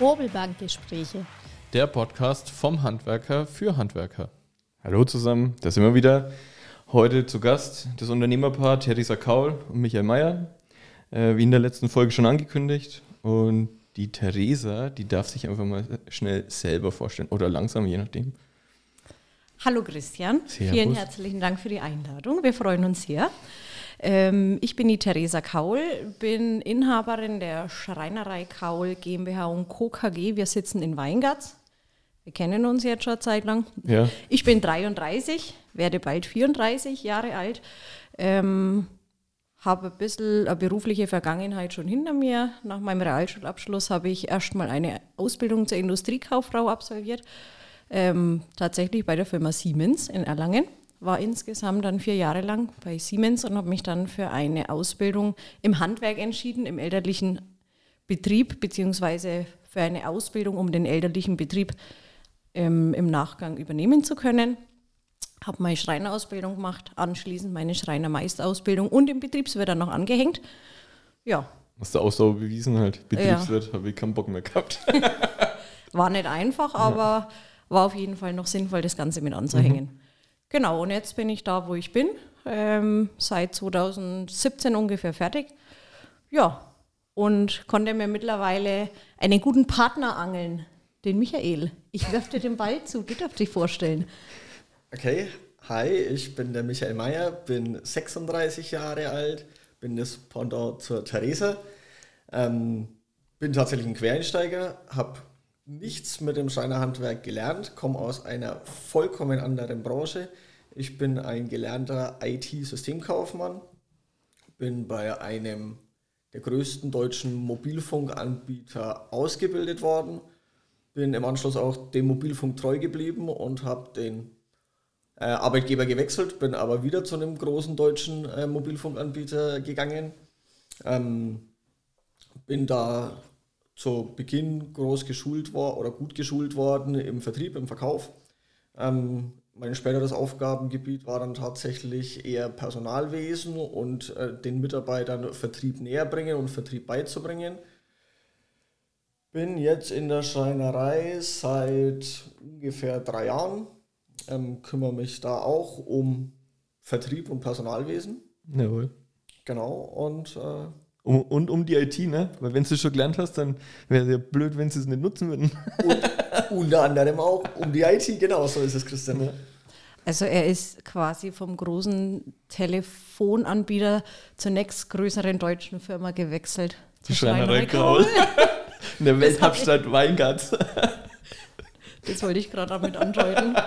Hobelbankgespräche. Der Podcast vom Handwerker für Handwerker. Hallo zusammen, da sind wir wieder. Heute zu Gast das Unternehmerpaar Theresa Kaul und Michael Mayer. Äh, wie in der letzten Folge schon angekündigt. Und die Theresa, die darf sich einfach mal schnell selber vorstellen oder langsam, je nachdem. Hallo Christian, Servus. vielen herzlichen Dank für die Einladung. Wir freuen uns sehr. Ähm, ich bin die Theresa Kaul, bin Inhaberin der Schreinerei Kaul GmbH und Co. KG. Wir sitzen in Weingarts. Wir kennen uns jetzt schon eine Zeit lang. Ja. Ich bin 33, werde bald 34 Jahre alt. Ähm, habe ein bisschen eine berufliche Vergangenheit schon hinter mir. Nach meinem Realschulabschluss habe ich erstmal eine Ausbildung zur Industriekauffrau absolviert. Ähm, tatsächlich bei der Firma Siemens in Erlangen. War insgesamt dann vier Jahre lang bei Siemens und habe mich dann für eine Ausbildung im Handwerk entschieden, im elterlichen Betrieb, beziehungsweise für eine Ausbildung, um den elterlichen Betrieb ähm, im Nachgang übernehmen zu können. Habe meine Schreinerausbildung gemacht, anschließend meine Schreinermeisterausbildung und im Betriebswirt dann noch angehängt. Ja, Hast du Ausdauer bewiesen halt. Betriebswirt, habe ich keinen Bock mehr gehabt. war nicht einfach, aber war auf jeden Fall noch sinnvoll, das Ganze mit anzuhängen. Genau, und jetzt bin ich da, wo ich bin, ähm, seit 2017 ungefähr fertig. Ja, und konnte mir mittlerweile einen guten Partner angeln, den Michael. Ich werfe dir den Ball zu, du darfst dich vorstellen. Okay, hi, ich bin der Michael Mayer, bin 36 Jahre alt, bin das Pendant zur Theresa, ähm, bin tatsächlich ein Quereinsteiger, habe nichts mit dem Schreinerhandwerk gelernt, komme aus einer vollkommen anderen Branche. Ich bin ein gelernter IT-Systemkaufmann, bin bei einem der größten deutschen Mobilfunkanbieter ausgebildet worden, bin im Anschluss auch dem Mobilfunk treu geblieben und habe den äh, Arbeitgeber gewechselt, bin aber wieder zu einem großen deutschen äh, Mobilfunkanbieter gegangen. Ähm, bin da zu Beginn groß geschult worden oder gut geschult worden im Vertrieb, im Verkauf. Ähm, mein späteres Aufgabengebiet war dann tatsächlich eher Personalwesen und äh, den Mitarbeitern Vertrieb näher bringen und Vertrieb beizubringen. Bin jetzt in der Schreinerei seit ungefähr drei Jahren ähm, kümmere mich da auch um Vertrieb und Personalwesen. Jawohl. Genau, und äh, Um, und um die IT, ne? Weil wenn du es schon gelernt hast, dann wäre es ja blöd, wenn sie es nicht nutzen würden. unter anderem auch um die IT, genau so ist es, Christian. Also er ist quasi vom großen Telefonanbieter zur nächstgrößeren deutschen Firma gewechselt. Die Schreinerei Graul. In der Welthauptstadt Weingarts. Das wollte ich gerade damit andeuten.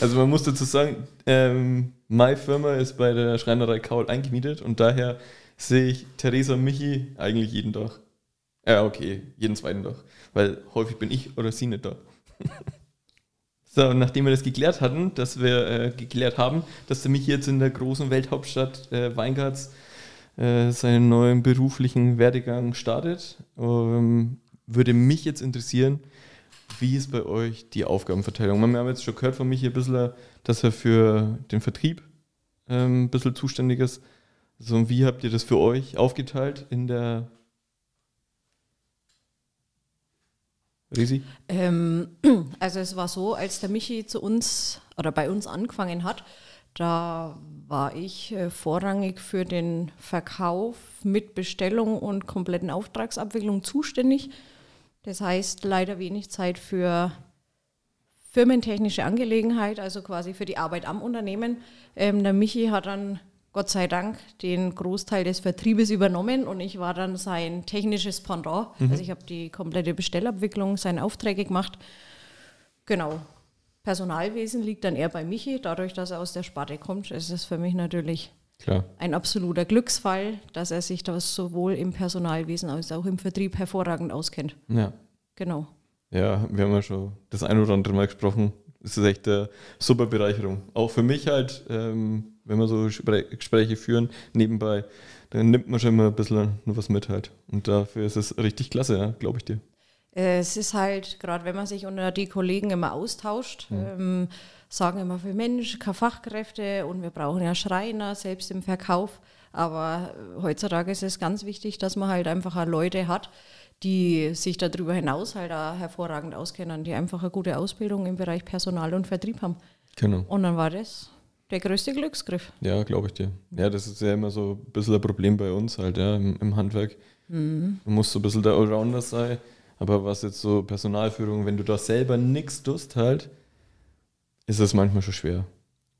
Also man muss dazu sagen, ähm, meine Firma ist bei der Schreinerei Kaul eingemietet und daher sehe ich Theresa und Michi eigentlich jeden Tag. Ja, okay, jeden zweiten Tag. Weil häufig bin ich oder sie nicht da. so, und nachdem wir das geklärt hatten, dass wir äh, geklärt haben, dass der Michi jetzt in der großen Welthauptstadt äh, Weingarts äh, seinen neuen beruflichen Werdegang startet, ähm, würde mich jetzt interessieren, wie ist bei euch die Aufgabenverteilung? Wir haben jetzt schon gehört von Michi ein bisschen, dass er für den Vertrieb ähm, ein bisschen zuständig ist. So, und wie habt ihr das für euch aufgeteilt in der Risi? Ähm, also es war so, als der Michi zu uns oder bei uns angefangen hat, da war ich äh, vorrangig für den Verkauf mit Bestellung und kompletten Auftragsabwicklung zuständig. Das heißt leider wenig Zeit für firmentechnische Angelegenheit, also quasi für die Arbeit am Unternehmen. Ähm, der Michi hat dann Gott sei Dank den Großteil des Vertriebes übernommen und ich war dann sein technisches Pendant. Also ich habe die komplette Bestellabwicklung, seine Aufträge gemacht. Genau. Personalwesen liegt dann eher bei Michi, dadurch, dass er aus der Sparte kommt. ist es für mich natürlich Klar. ein absoluter Glücksfall, dass er sich das sowohl im Personalwesen als auch im Vertrieb hervorragend auskennt. Ja. Genau. Ja, wir haben ja schon das ein oder andere Mal gesprochen. Es ist echt eine super Bereicherung. Auch für mich halt, ähm, wenn wir so Gespräche führen nebenbei, dann nimmt man schon immer ein bisschen nur was mit halt. Und dafür ist es richtig klasse, ja, glaube ich dir. Äh, Es ist halt, gerade wenn man sich unter die Kollegen immer austauscht, ähm, sagen immer viel Mensch, keine Fachkräfte und wir brauchen ja Schreiner, selbst im Verkauf. Aber heutzutage ist es ganz wichtig, dass man halt einfach Leute hat, die sich darüber hinaus halt auch hervorragend auskennen, die einfach eine gute Ausbildung im Bereich Personal und Vertrieb haben. Genau. Und dann war das der größte Glücksgriff. Ja, glaube ich dir. Ja, das ist ja immer so ein bisschen ein Problem bei uns halt, ja, im, im Handwerk. Mhm. Du musst so ein bisschen der Allrounder sein, aber was jetzt so Personalführung, wenn du da selber nichts tust halt, ist es manchmal schon schwer,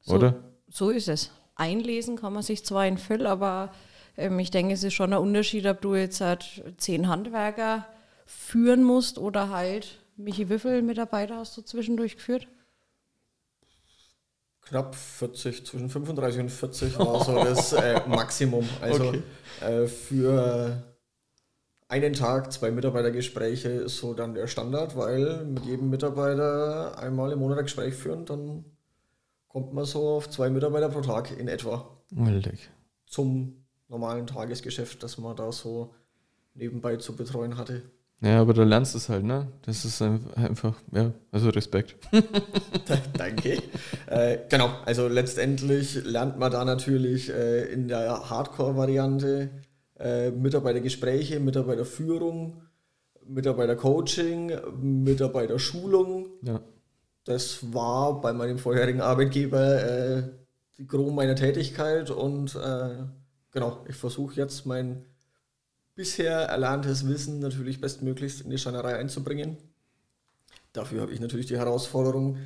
so, oder? So ist es. Einlesen kann man sich zwar in Füll, aber ähm, ich denke, es ist schon ein Unterschied, ob du jetzt halt zehn Handwerker führen musst oder halt, Michi, wie viele Mitarbeiter hast du zwischendurch geführt? Knapp 40, zwischen 35 und 40 war so das äh, Maximum. Also okay. äh, für einen Tag zwei Mitarbeitergespräche ist so dann der Standard, weil mit jedem Mitarbeiter einmal im Monat ein Gespräch führen, dann kommt man so auf zwei Mitarbeiter pro Tag in etwa. Wildig. Zum normalen Tagesgeschäft, das man da so nebenbei zu betreuen hatte. Ja, aber da lernst du es halt, ne? Das ist einfach, ja, also Respekt. Danke. Äh, genau, also letztendlich lernt man da natürlich äh, in der Hardcore-Variante äh, Mitarbeitergespräche, Mitarbeiterführung, Mitarbeitercoaching, Mitarbeiterschulung. Ja. Das war bei meinem vorherigen Arbeitgeber äh, die Gros meiner Tätigkeit und äh, genau, ich versuche jetzt mein bisher erlerntes Wissen natürlich bestmöglichst in die Schreinerei einzubringen. Dafür habe ich natürlich die Herausforderung,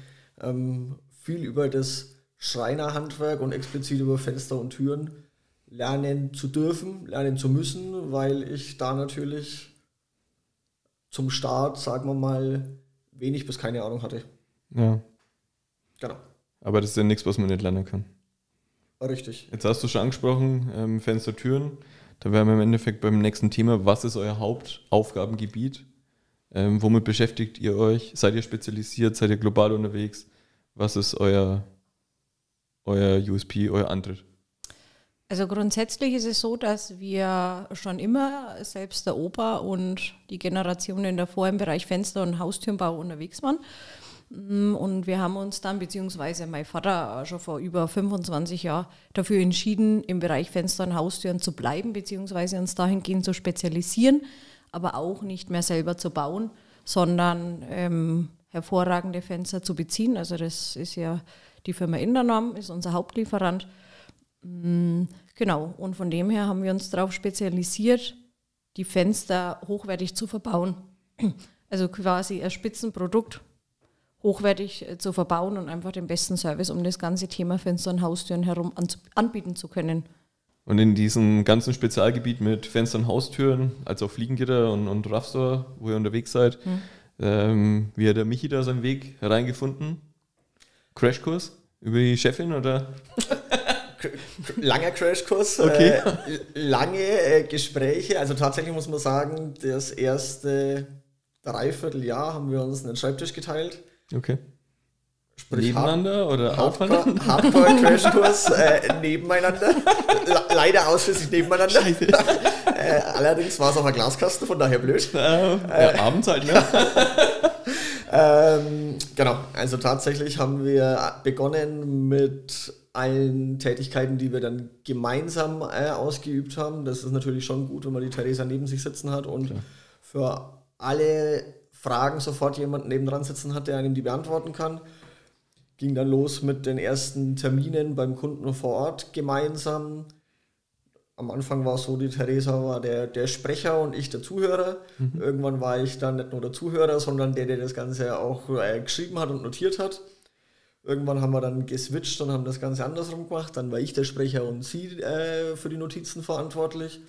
ähm, viel über das Schreinerhandwerk und explizit über Fenster und Türen lernen zu dürfen, lernen zu müssen, weil ich da natürlich zum Start, sagen wir mal, wenig bis keine Ahnung hatte. Ja. Genau. Aber das ist ja nichts, was man nicht lernen kann. Richtig. Jetzt hast du schon angesprochen, ähm, Fenster, Türen. Da wären wir im Endeffekt beim nächsten Thema. Was ist euer Hauptaufgabengebiet? Ähm, womit beschäftigt ihr euch? Seid ihr spezialisiert? Seid ihr global unterwegs? Was ist euer, euer USP, euer Antritt? Also grundsätzlich ist es so, dass wir schon immer, selbst der Opa und die Generationen davor im Bereich Fenster- und Haustürenbau unterwegs waren. Und wir haben uns dann, beziehungsweise mein Vater schon vor über 25 Jahren dafür entschieden, im Bereich Fenster und Haustüren zu bleiben, beziehungsweise uns dahingehend zu spezialisieren, aber auch nicht mehr selber zu bauen, sondern ähm, hervorragende Fenster zu beziehen. Also das ist ja die Firma Indernorm, ist unser Hauptlieferant. Mm, genau, und von dem her haben wir uns darauf spezialisiert, die Fenster hochwertig zu verbauen. Also quasi ein Spitzenprodukt hochwertig äh, zu verbauen und einfach den besten Service, um das ganze Thema Fenster und Haustüren herum anbieten zu können. Und in diesem ganzen Spezialgebiet mit Fenstern, Haustüren, als auch Fliegengitter und, und Raffstore, wo ihr unterwegs seid, hm. ähm, wie hat der Michi da seinen Weg hereingefunden? Crashkurs über die Chefin oder? Langer Crashkurs, okay. äh, lange äh, Gespräche. Also tatsächlich muss man sagen, das erste Dreivierteljahr haben wir uns einen Schreibtisch geteilt. Okay. Sprich, nebeneinander Hard oder aufeinander? Hardcore-Crashkurs äh, nebeneinander. Leider ausschließlich nebeneinander. äh, allerdings war es auch ein Glaskasten, von daher blöd. Äh, ja, abends halt, ne? ähm, genau, also tatsächlich haben wir begonnen mit allen Tätigkeiten, die wir dann gemeinsam äh, ausgeübt haben. Das ist natürlich schon gut, wenn man die Theresa neben sich sitzen hat und Klar. für alle Fragen sofort jemanden nebendran sitzen hat, der einem die beantworten kann. Ging dann los mit den ersten Terminen beim Kunden vor Ort gemeinsam. Am Anfang war es so, die Theresa war der, der Sprecher und ich der Zuhörer. Mhm. Irgendwann war ich dann nicht nur der Zuhörer, sondern der, der das Ganze auch äh, geschrieben hat und notiert hat. Irgendwann haben wir dann geswitcht und haben das Ganze andersrum gemacht. Dann war ich der Sprecher und sie äh, für die Notizen verantwortlich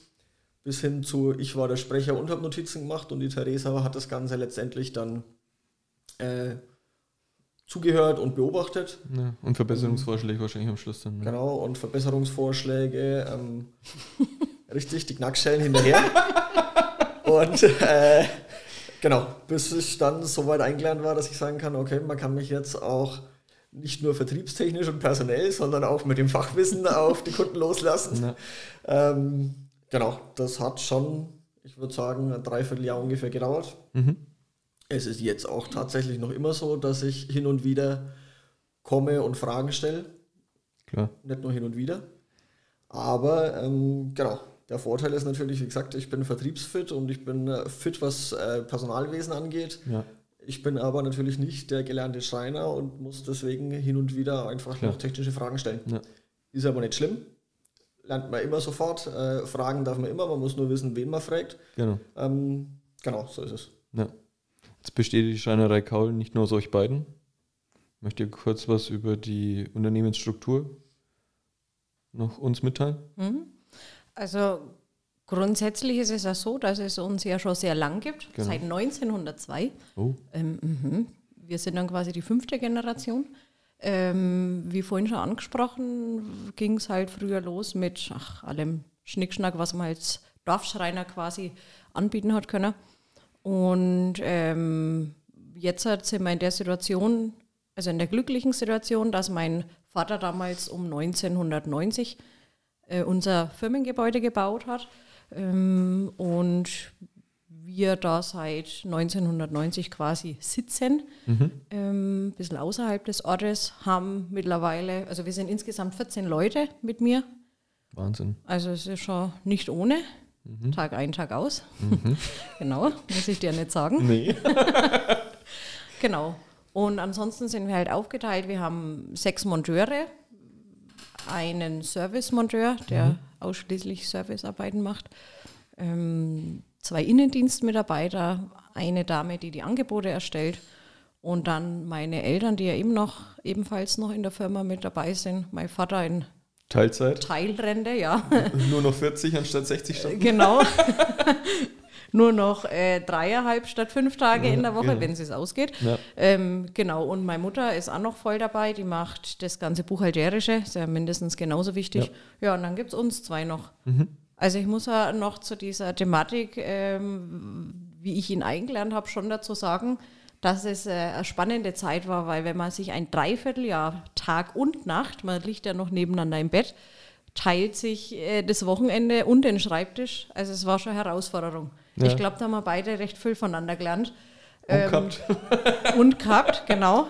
bis hin zu, ich war der Sprecher und habe Notizen gemacht und die Theresa hat das Ganze letztendlich dann äh, zugehört und beobachtet. Ja, und Verbesserungsvorschläge um, wahrscheinlich am Schluss dann. Ne? Genau, und Verbesserungsvorschläge, ähm, richtig, die Knackschellen hinterher. und äh, genau, bis ich dann so weit eingelernt war, dass ich sagen kann, okay, man kann mich jetzt auch nicht nur vertriebstechnisch und personell, sondern auch mit dem Fachwissen auf die Kunden loslassen. Ähm, Genau, das hat schon, ich würde sagen, ein Dreivierteljahr ungefähr gedauert. Mhm. Es ist jetzt auch tatsächlich noch immer so, dass ich hin und wieder komme und Fragen stelle. Klar. Nicht nur hin und wieder. Aber ähm, genau, der Vorteil ist natürlich, wie gesagt, ich bin vertriebsfit und ich bin äh, fit, was äh, Personalwesen angeht. Ja. Ich bin aber natürlich nicht der gelernte Schreiner und muss deswegen hin und wieder einfach Klar. noch technische Fragen stellen. Ja. Ist aber nicht schlimm. Lernt man immer sofort. Äh, fragen darf man immer, man muss nur wissen, wen man fragt. Genau. Ähm, genau, so ist es. Ja. Jetzt besteht die Schreinerei Kaul nicht nur aus euch beiden. Möchtet ihr kurz was über die Unternehmensstruktur noch uns mitteilen? Mhm. Also grundsätzlich ist es ja so, dass es uns ja schon sehr lang gibt, Genau. seit 1902. Oh, Ähm, mhm. Wir sind dann quasi die fünfte Generation. Ähm, wie vorhin schon angesprochen, ging es halt früher los mit ach, allem Schnickschnack, was man als Dorfschreiner quasi anbieten hat können. Und ähm, jetzt sind wir in der Situation, also in der glücklichen Situation, dass mein Vater damals um 1990 äh, unser Firmengebäude gebaut hat ähm, und wir da seit 1990 quasi sitzen, ähm, ein bisschen außerhalb des Ortes, haben mittlerweile, also wir sind insgesamt 14 Leute mit mir, Wahnsinn. also es ist schon nicht ohne, Tag ein, Tag aus, genau, muss ich dir nicht sagen. Nee. Genau. Und ansonsten sind wir halt aufgeteilt. Wir haben sechs Monteure, einen Servicemonteur, der ausschließlich Servicearbeiten macht, ähm, zwei Innendienstmitarbeiter, eine Dame, die die Angebote erstellt und dann meine Eltern, die ja eben noch ebenfalls noch in der Firma mit dabei sind. Mein Vater in Teilzeit. Teilrente, ja. Nur noch 40 anstatt 60 Stunden. genau. Nur noch äh, dreieinhalb statt fünf Tage Ja, in der Woche, genau. wenn es ausgeht. Ja. Ähm, genau, und meine Mutter ist auch noch voll dabei, die macht das ganze Buchhalterische, ist ja mindestens genauso wichtig. Ja, und dann gibt es uns zwei noch. Also ich muss ja noch zu dieser Thematik, ähm, wie ich ihn eingelernt habe, schon dazu sagen, dass es äh, eine spannende Zeit war, weil wenn man sich ein Dreivierteljahr, Tag und Nacht, man liegt ja noch nebeneinander im Bett, teilt sich äh, das Wochenende und den Schreibtisch. Also es war schon eine Herausforderung. Ja. Ich glaube, da haben wir beide recht viel voneinander gelernt. Und Ähm, gehabt. Und gehabt, genau.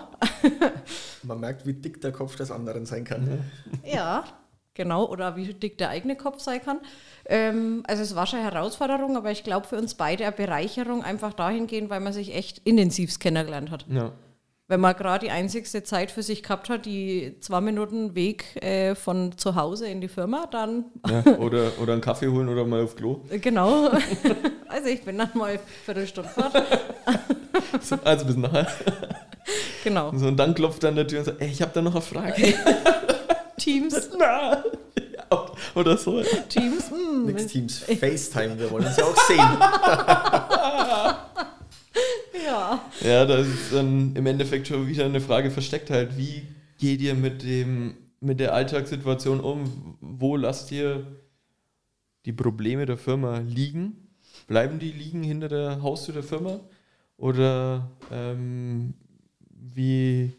Man merkt, wie dick der Kopf des anderen sein kann. Ja, genau. Oder wie dick der eigene Kopf sein kann. Ähm, also es war schon eine Herausforderung, aber ich glaube für uns beide eine Bereicherung einfach dahingehend, weil man sich echt intensiv kennengelernt hat. Ja. Wenn man gerade die einzigste Zeit für sich gehabt hat, die zwei Minuten Weg äh, von zu Hause in die Firma, dann ja. Oder, oder einen Kaffee holen oder mal auf Klo. äh, genau. also ich bin dann mal eine Viertelstunde fort. So, Also bis nachher. Genau. So, und dann klopft er an der Tür und sagt, ey, ich habe da noch eine Frage. Teams, Na. Ja, oder so. Teams. hm, Nix Teams FaceTime, wir wollen uns ja auch sehen. ja. Ja, da ist dann im Endeffekt schon wieder eine Frage versteckt halt. Wie geht ihr mit dem, mit der Alltagssituation um? Wo lasst ihr die Probleme der Firma liegen? Bleiben die liegen hinter der Haustür der Firma? Oder ähm, wie,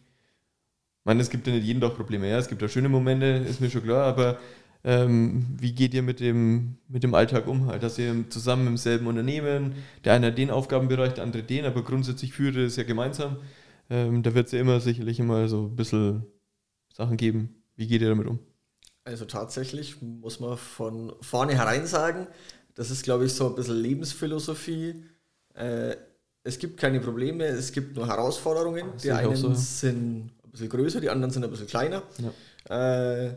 ich meine, es gibt ja nicht jeden Tag Probleme, ja, es gibt ja schöne Momente, ist mir schon klar, aber ähm, wie geht ihr mit dem, mit dem Alltag um? Halt, dass ihr zusammen im selben Unternehmen, der eine hat den Aufgabenbereich, der andere den, aber grundsätzlich führt ihr es ja gemeinsam. Ähm, da wird es ja immer sicherlich immer so ein bisschen Sachen geben. Wie geht ihr damit um? Also tatsächlich muss man von vornherein sagen, das ist, glaube ich, so ein bisschen Lebensphilosophie. Äh, es gibt keine Probleme, es gibt nur Herausforderungen. Das Die auch einen so. sind bisschen größer, die anderen sind ein bisschen kleiner. Ja. Äh,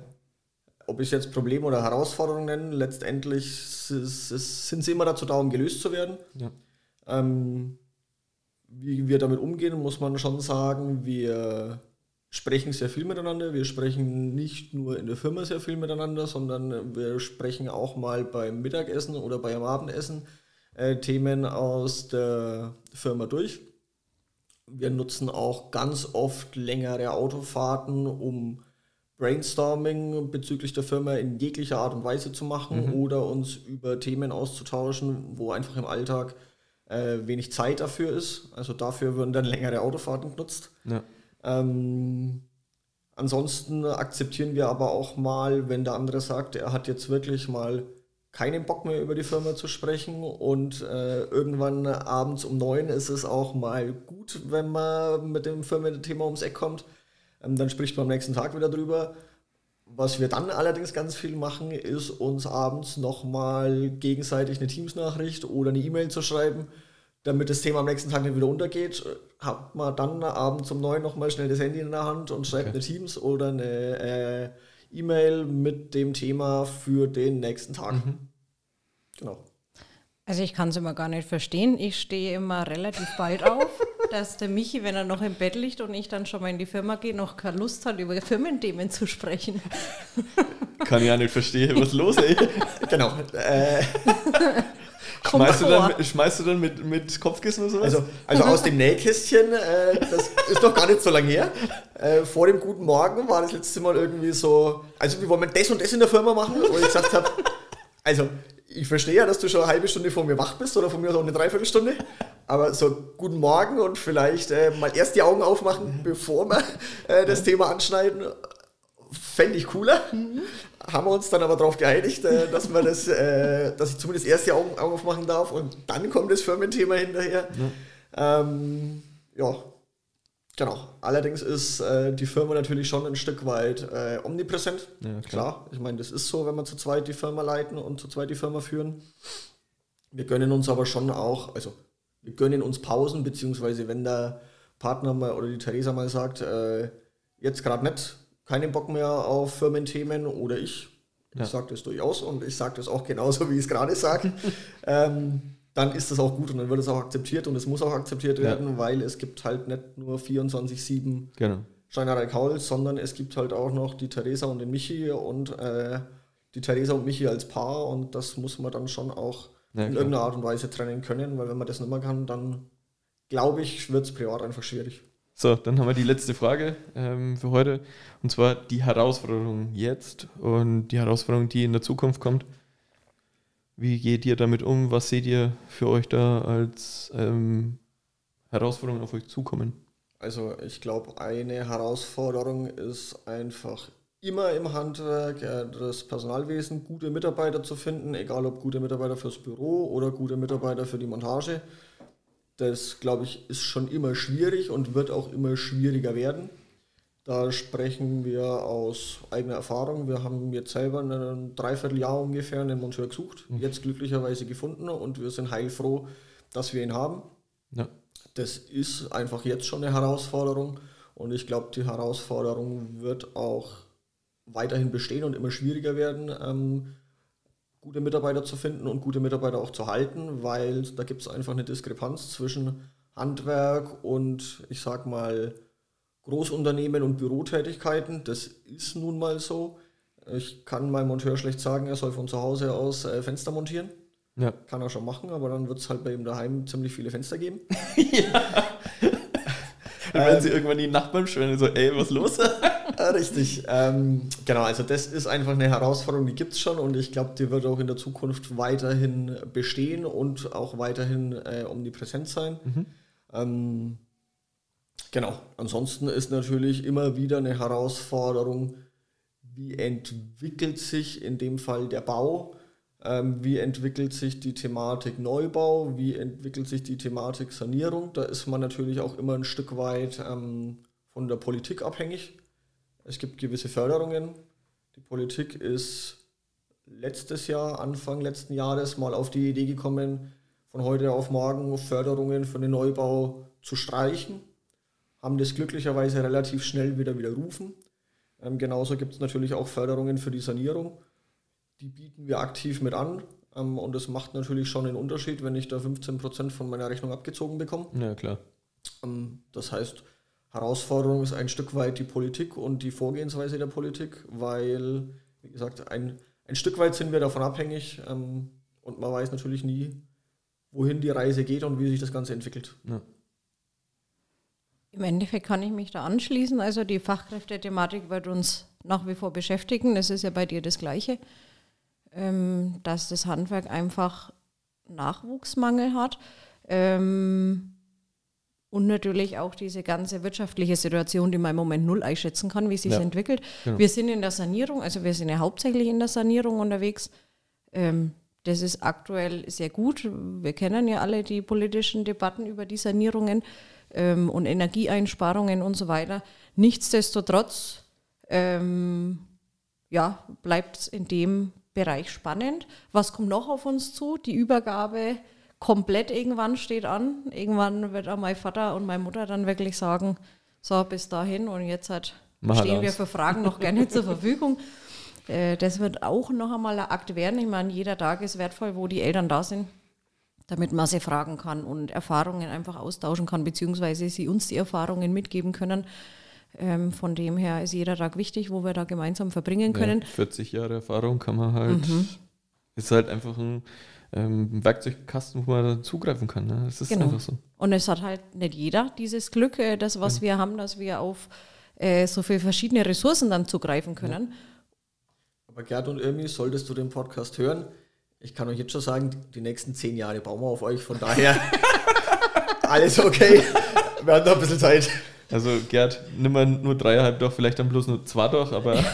ob ich jetzt Probleme oder Herausforderungen nenne, letztendlich sind sie immer dazu da, um gelöst zu werden. Ja. Ähm, wie wir damit umgehen, muss man schon sagen, wir sprechen sehr viel miteinander. Wir sprechen nicht nur in der Firma sehr viel miteinander, sondern wir sprechen auch mal beim Mittagessen oder beim Abendessen äh, Themen aus der Firma durch. Wir nutzen auch ganz oft längere Autofahrten, um Brainstorming bezüglich der Firma in jeglicher Art und Weise zu machen oder uns über Themen auszutauschen, wo einfach im Alltag äh, wenig Zeit dafür ist. Also dafür würden dann längere Autofahrten genutzt. Ja. Ähm, ansonsten akzeptieren wir aber auch mal, wenn der andere sagt, er hat jetzt wirklich mal keinen Bock mehr über die Firma zu sprechen und äh, irgendwann abends um neun ist es auch mal gut, wenn man mit dem Firmenthema ums Eck kommt. Ähm, dann spricht man am nächsten Tag wieder drüber. Was wir dann allerdings ganz viel machen, ist uns abends nochmal gegenseitig eine Teams-Nachricht oder eine E-Mail zu schreiben, damit das Thema am nächsten Tag nicht wieder untergeht. Hat man dann abends um neun nochmal schnell das Handy in der Hand und schreibt okay. eine Teams oder eine äh, E-Mail mit dem Thema für den nächsten Tag. Mhm. Genau. Also ich kann es immer gar nicht verstehen. Ich stehe immer relativ bald auf, dass der Michi, wenn er noch im Bett liegt und ich dann schon mal in die Firma gehe, noch keine Lust hat, über Firmenthemen zu sprechen. Kann ich auch nicht verstehen, was los ist. genau. Äh, schmeißt, du dann, schmeißt du dann mit, mit Kopfkissen oder sowas? Also, also aus dem Nähkästchen, äh, das ist doch gar nicht so lange her. Äh, vor dem guten Morgen war das letzte Mal irgendwie so, also wir wollen das und das in der Firma machen, wo ich gesagt habe, also ich verstehe ja, dass du schon eine halbe Stunde vor mir wach bist oder von mir auch eine Dreiviertelstunde. Aber so guten Morgen und vielleicht äh, mal erst die Augen aufmachen, bevor wir äh, das Thema anschneiden, fände ich cooler. Mhm. Haben wir uns dann aber darauf geeinigt, äh, dass man das, äh, dass ich zumindest erst die Augen, aufmachen darf und dann kommt das Firmenthema hinterher. Ähm, ja, Genau. Allerdings ist äh, die Firma natürlich schon ein Stück weit äh, omnipräsent. Ja, klar. klar. Ich meine, das ist so, wenn wir zu zweit die Firma leiten und zu zweit die Firma führen. Wir gönnen uns aber schon auch, also wir gönnen uns Pausen, beziehungsweise wenn der Partner mal oder die Theresa mal sagt, äh, jetzt gerade nicht, keinen Bock mehr auf Firmenthemen oder ich, ja. ich sage das durchaus und ich sage das auch genauso, wie ich es gerade sage. ähm, dann ist das auch gut und dann wird es auch akzeptiert und es muss auch akzeptiert werden, ja. weil es gibt halt nicht nur 24-7 genau. Schreinerei Kaul, sondern es gibt halt auch noch die Theresa und den Michi und äh, die Theresa und Michi als Paar und das muss man dann schon auch ja, in klar. irgendeiner Art und Weise trennen können, weil wenn man das nicht mehr kann, dann glaube ich, wird es privat einfach schwierig. So, dann haben wir die letzte Frage ähm, für heute und zwar die Herausforderung jetzt und die Herausforderung, die in der Zukunft kommt. Wie geht ihr damit um? Was seht ihr für euch da als ähm, Herausforderungen auf euch zukommen? Also ich glaube, eine Herausforderung ist einfach immer im Handwerk das Personalwesen gute Mitarbeiter zu finden, egal ob gute Mitarbeiter fürs Büro oder gute Mitarbeiter für die Montage. Das, glaube ich, ist schon immer schwierig und wird auch immer schwieriger werden. Da sprechen wir aus eigener Erfahrung. Wir haben jetzt selber ein Dreivierteljahr ungefähr einen Monteur gesucht, mhm. jetzt glücklicherweise gefunden und wir sind heilfroh, dass wir ihn haben. Ja. Das ist einfach jetzt schon eine Herausforderung und ich glaube, die Herausforderung wird auch weiterhin bestehen und immer schwieriger werden, ähm, gute Mitarbeiter zu finden und gute Mitarbeiter auch zu halten, weil da gibt es einfach eine Diskrepanz zwischen Handwerk und ich sag mal Großunternehmen und Bürotätigkeiten. Das ist nun mal so. Ich kann meinem Monteur schlecht sagen, er soll von zu Hause aus äh, Fenster montieren. Ja. Kann er schon machen, aber dann wird es halt bei ihm daheim ziemlich viele Fenster geben. ja. dann werden ähm, sie irgendwann die Nachbarn schwören, so, ey, was los? Richtig. Ähm, genau, also das ist einfach eine Herausforderung, die gibt es schon und ich glaube, die wird auch in der Zukunft weiterhin bestehen und auch weiterhin äh, omnipräsent sein. Mhm. Ähm, Genau. Ansonsten ist natürlich immer wieder eine Herausforderung, wie entwickelt sich in dem Fall der Bau, ähm, wie entwickelt sich die Thematik Neubau, wie entwickelt sich die Thematik Sanierung. Da ist man natürlich auch immer ein Stück weit ähm, von der Politik abhängig. Es gibt gewisse Förderungen. Die Politik ist letztes Jahr, Anfang letzten Jahres mal auf die Idee gekommen, von heute auf morgen Förderungen für den Neubau zu streichen haben das glücklicherweise relativ schnell wieder widerrufen. Ähm, genauso gibt es natürlich auch Förderungen für die Sanierung. Die bieten wir aktiv mit an. Ähm, und das macht natürlich schon einen Unterschied, wenn ich da 15% von meiner Rechnung abgezogen bekomme. Ja, klar. Ähm, das heißt, Herausforderung ist ein Stück weit die Politik und die Vorgehensweise der Politik, weil, wie gesagt, ein, ein Stück weit sind wir davon abhängig ähm, und man weiß natürlich nie, wohin die Reise geht und wie sich das Ganze entwickelt. Ja. Im Endeffekt kann ich mich da anschließen. Also die Fachkräftethematik wird uns nach wie vor beschäftigen. Das ist ja bei dir das Gleiche, ähm, dass das Handwerk einfach Nachwuchsmangel hat. Ähm, und natürlich auch diese ganze wirtschaftliche Situation, die man im Moment null einschätzen kann, wie sich ja. entwickelt. Genau. Wir sind in der Sanierung, also wir sind ja hauptsächlich in der Sanierung unterwegs. Ähm, das ist aktuell sehr gut. Wir kennen ja alle die politischen Debatten über die Sanierungen ähm, und Energieeinsparungen und so weiter. Nichtsdestotrotz ähm, ja, bleibt es in dem Bereich spannend. Was kommt noch auf uns zu? Die Übergabe komplett irgendwann steht an. Irgendwann wird auch mein Vater und meine Mutter dann wirklich sagen, so bis dahin und jetzt halt Mach stehen wir für Fragen noch gerne zur Verfügung. Äh, das wird auch noch einmal ein Akt werden. Ich meine, jeder Tag ist wertvoll, wo die Eltern da sind, damit man sie fragen kann und Erfahrungen einfach austauschen kann, beziehungsweise sie uns die Erfahrungen mitgeben können. Ähm, von dem her ist jeder Tag wichtig, wo wir da gemeinsam verbringen können. Ja, 40 Jahre Erfahrung kann man halt, Mhm. ist halt einfach ein ähm, Werkzeugkasten, wo man zugreifen kann. Ne? Das ist Genau. einfach so. Und es hat halt nicht jeder dieses Glück, äh, das, was wir haben, dass wir auf äh, so viele verschiedene Ressourcen dann zugreifen können. Aber Gerd und Irmi, solltest du den Podcast hören, ich kann euch jetzt schon sagen, die nächsten zehn Jahre bauen wir auf euch. Von daher alles okay. Wir haben noch ein bisschen Zeit. Also Gerd, nimm mal nur dreieinhalb doch, vielleicht dann bloß nur zwei doch, aber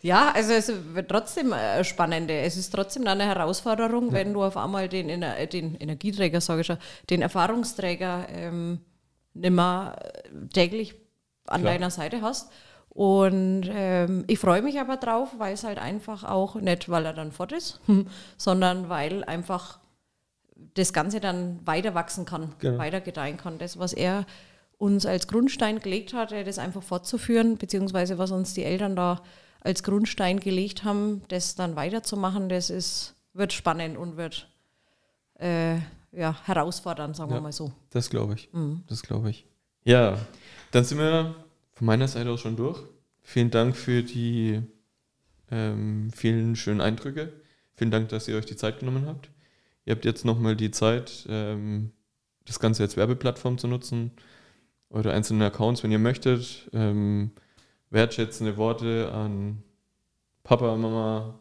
Ja, also es wird trotzdem äh, spannend. Es ist trotzdem eine Herausforderung, wenn du auf einmal den, Ener den Energieträger, sage ich schon, den Erfahrungsträger ähm, nimmer äh, täglich an Klar. deiner Seite hast. Und ähm, ich freue mich aber drauf, weil es halt einfach auch nicht, weil er dann fort ist, sondern weil einfach das Ganze dann weiter wachsen kann, Genau. weiter gedeihen kann. Das, was er uns als Grundstein gelegt hat, äh, das einfach fortzuführen, beziehungsweise was uns die Eltern da als Grundstein gelegt haben, das dann weiterzumachen, das ist, wird spannend und wird äh, ja, herausfordernd, sagen wir Ja. mal so. das glaube ich. Mhm. Das glaube ich. Ja, dann sind wir von meiner Seite aus schon durch. Vielen Dank für die ähm, vielen schönen Eindrücke. Vielen Dank, dass ihr euch die Zeit genommen habt. Ihr habt jetzt nochmal die Zeit, ähm, das Ganze als Werbeplattform zu nutzen. Eure einzelnen Accounts, wenn ihr möchtet. Ähm, wertschätzende Worte an Papa, Mama,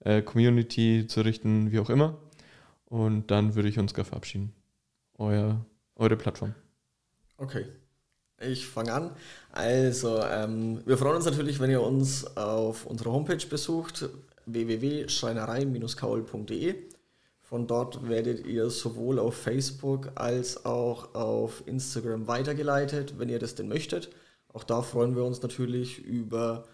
äh, Community zu richten, wie auch immer. Und dann würde ich uns gar verabschieden. Euer, eure Plattform. Okay, ich fange an. Also, ähm, wir freuen uns natürlich, wenn ihr uns auf unserer Homepage besucht, www.schreinerei-kaul.de. Von dort werdet ihr sowohl auf Facebook als auch auf Instagram weitergeleitet, wenn ihr das denn möchtet. Auch da freuen wir uns natürlich über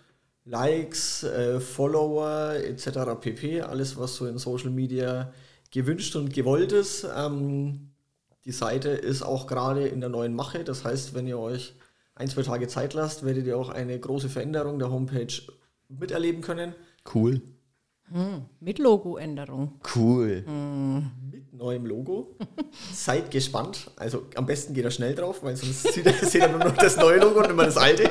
Likes, äh, Follower etc. pp. Alles, was so in Social Media gewünscht und gewollt ist. Ähm, die Seite ist auch gerade in der neuen Mache. Das heißt, wenn ihr euch ein, zwei Tage Zeit lasst, werdet ihr auch eine große Veränderung der Homepage miterleben können. Cool. Mit Logoänderung. Cool. Mit neuem Logo. Seid gespannt. Also am besten geht er schnell drauf, weil sonst seht ihr, seht ihr nur noch das neue Logo und immer das alte.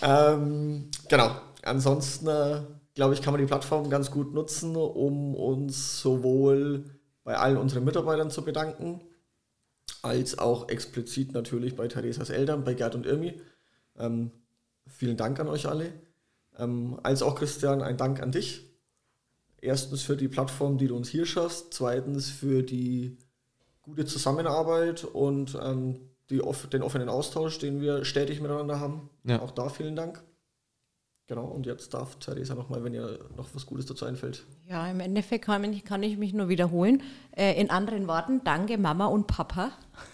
Ähm, genau. Ansonsten, äh, glaube ich, kann man die Plattform ganz gut nutzen, um uns sowohl bei allen unseren Mitarbeitern zu bedanken, als auch explizit natürlich bei Theresas Eltern, bei Gerd und Irmi. Ähm, vielen Dank an euch alle. Ähm, als auch Christian, ein Dank an dich. Erstens für die Plattform, die du uns hier schaffst. Zweitens für die gute Zusammenarbeit und ähm, die, den offenen Austausch, den wir stetig miteinander haben. Ja. Auch da vielen Dank. Genau, und jetzt darf Theresa nochmal, wenn ihr noch was Gutes dazu einfällt. Ja, im Endeffekt kann ich, kann ich mich nur wiederholen. Äh, in anderen Worten, danke Mama und Papa.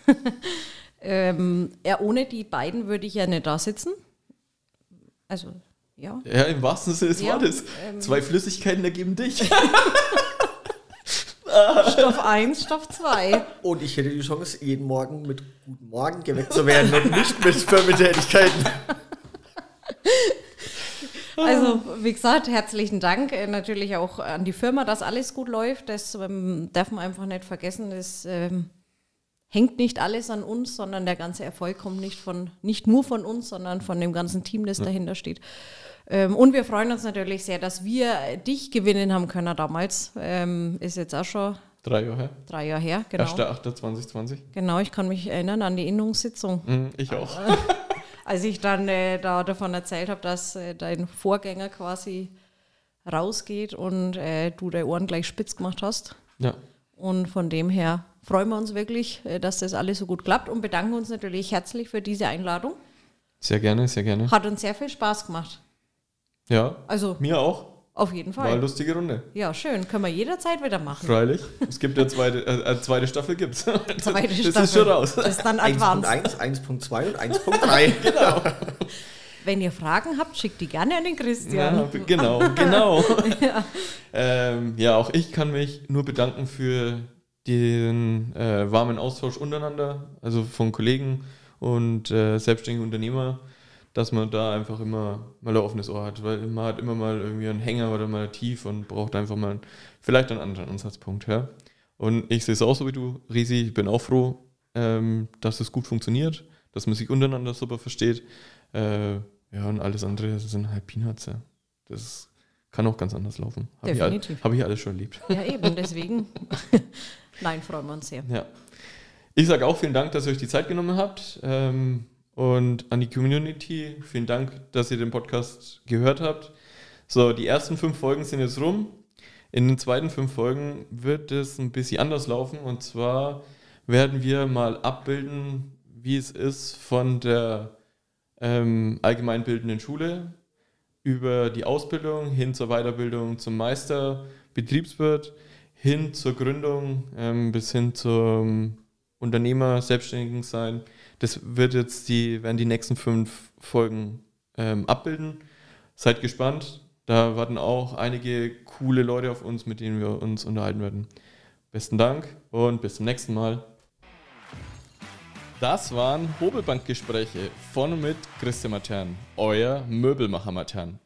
ähm, ja, ohne die beiden würde ich ja nicht da sitzen. Also, ja. Ja, im wahrsten Sinne des Ja, Wortes. ähm. Zwei Flüssigkeiten ergeben dich. Stoff 1, Stoff 2. Und ich hätte die Chance, jeden Morgen mit Guten Morgen geweckt zu werden und nicht mit Firmentätigkeiten. Also, wie gesagt, herzlichen Dank. Äh, natürlich auch an die Firma, dass alles gut läuft. Das ähm, darf man einfach nicht vergessen. Das ähm, hängt nicht alles an uns, sondern der ganze Erfolg kommt nicht, von, nicht nur von uns, sondern von dem ganzen Team, das dahinter steht. Ähm, und wir freuen uns natürlich sehr, dass wir dich gewinnen haben können damals. Ähm, ist jetzt auch schon Drei Jahre her. drei Jahre her. Genau. 1.8.2020. genau, ich kann mich erinnern an die Innungssitzung. Mhm, ich auch. Als ich dann äh, da davon erzählt habe, dass äh, dein Vorgänger quasi rausgeht und äh, du deine Ohren gleich spitz gemacht hast. Ja. Und von dem her freuen wir uns wirklich, äh, dass das alles so gut klappt und bedanken uns natürlich herzlich für diese Einladung. Sehr gerne, sehr gerne. Hat uns sehr viel Spaß gemacht. Ja, Also mir auch. Auf jeden War eine Fall. lustige Runde. Ja, schön. Können wir jederzeit wieder machen. Freilich. Es gibt ja zweite, äh, eine zweite Staffel gibt's. Zweite das Staffel. ist schon raus. Das ist dann advanced. 1.1, 1.2 und 1.3. genau. Wenn ihr Fragen habt, schickt die gerne an den Christian. Ja, genau, genau. ja. Ähm, ja, auch ich kann mich nur bedanken für den äh, warmen Austausch untereinander, also von Kollegen und äh, selbstständigen Unternehmer, dass man da einfach immer mal ein offenes Ohr hat, weil man hat immer mal irgendwie einen Hänger oder mal tief und braucht einfach mal vielleicht einen anderen Ansatzpunkt. Ja? Und ich sehe es auch so wie du, Risi, ich bin auch froh, ähm, dass es gut funktioniert, dass man sich untereinander super versteht. Äh, ja, und alles andere sind halt Peanuts. Ja. Das kann auch ganz anders laufen. Habe ich, all, hab ich alles schon erlebt. Ja, eben, deswegen. Nein, freuen wir uns sehr. Ja. Ich sage auch vielen Dank, dass ihr euch die Zeit genommen habt. Ähm, und an die Community, vielen Dank, dass ihr den Podcast gehört habt. So, die ersten fünf Folgen sind jetzt rum. In den zweiten fünf Folgen wird es ein bisschen anders laufen. Und zwar werden wir mal abbilden, wie es ist von der ähm, allgemeinbildenden Schule über die Ausbildung hin zur Weiterbildung zum Meister, Betriebswirt, hin zur Gründung ähm, bis hin zum Unternehmer, Selbstständigen sein. Das wird jetzt die, werden die nächsten fünf Folgen ähm, abbilden. Seid gespannt. Da warten auch einige coole Leute auf uns, mit denen wir uns unterhalten werden. Besten Dank und bis zum nächsten Mal. Das waren Hobelbankgespräche von und mit Christian Matern, euer Möbelmacher Matern.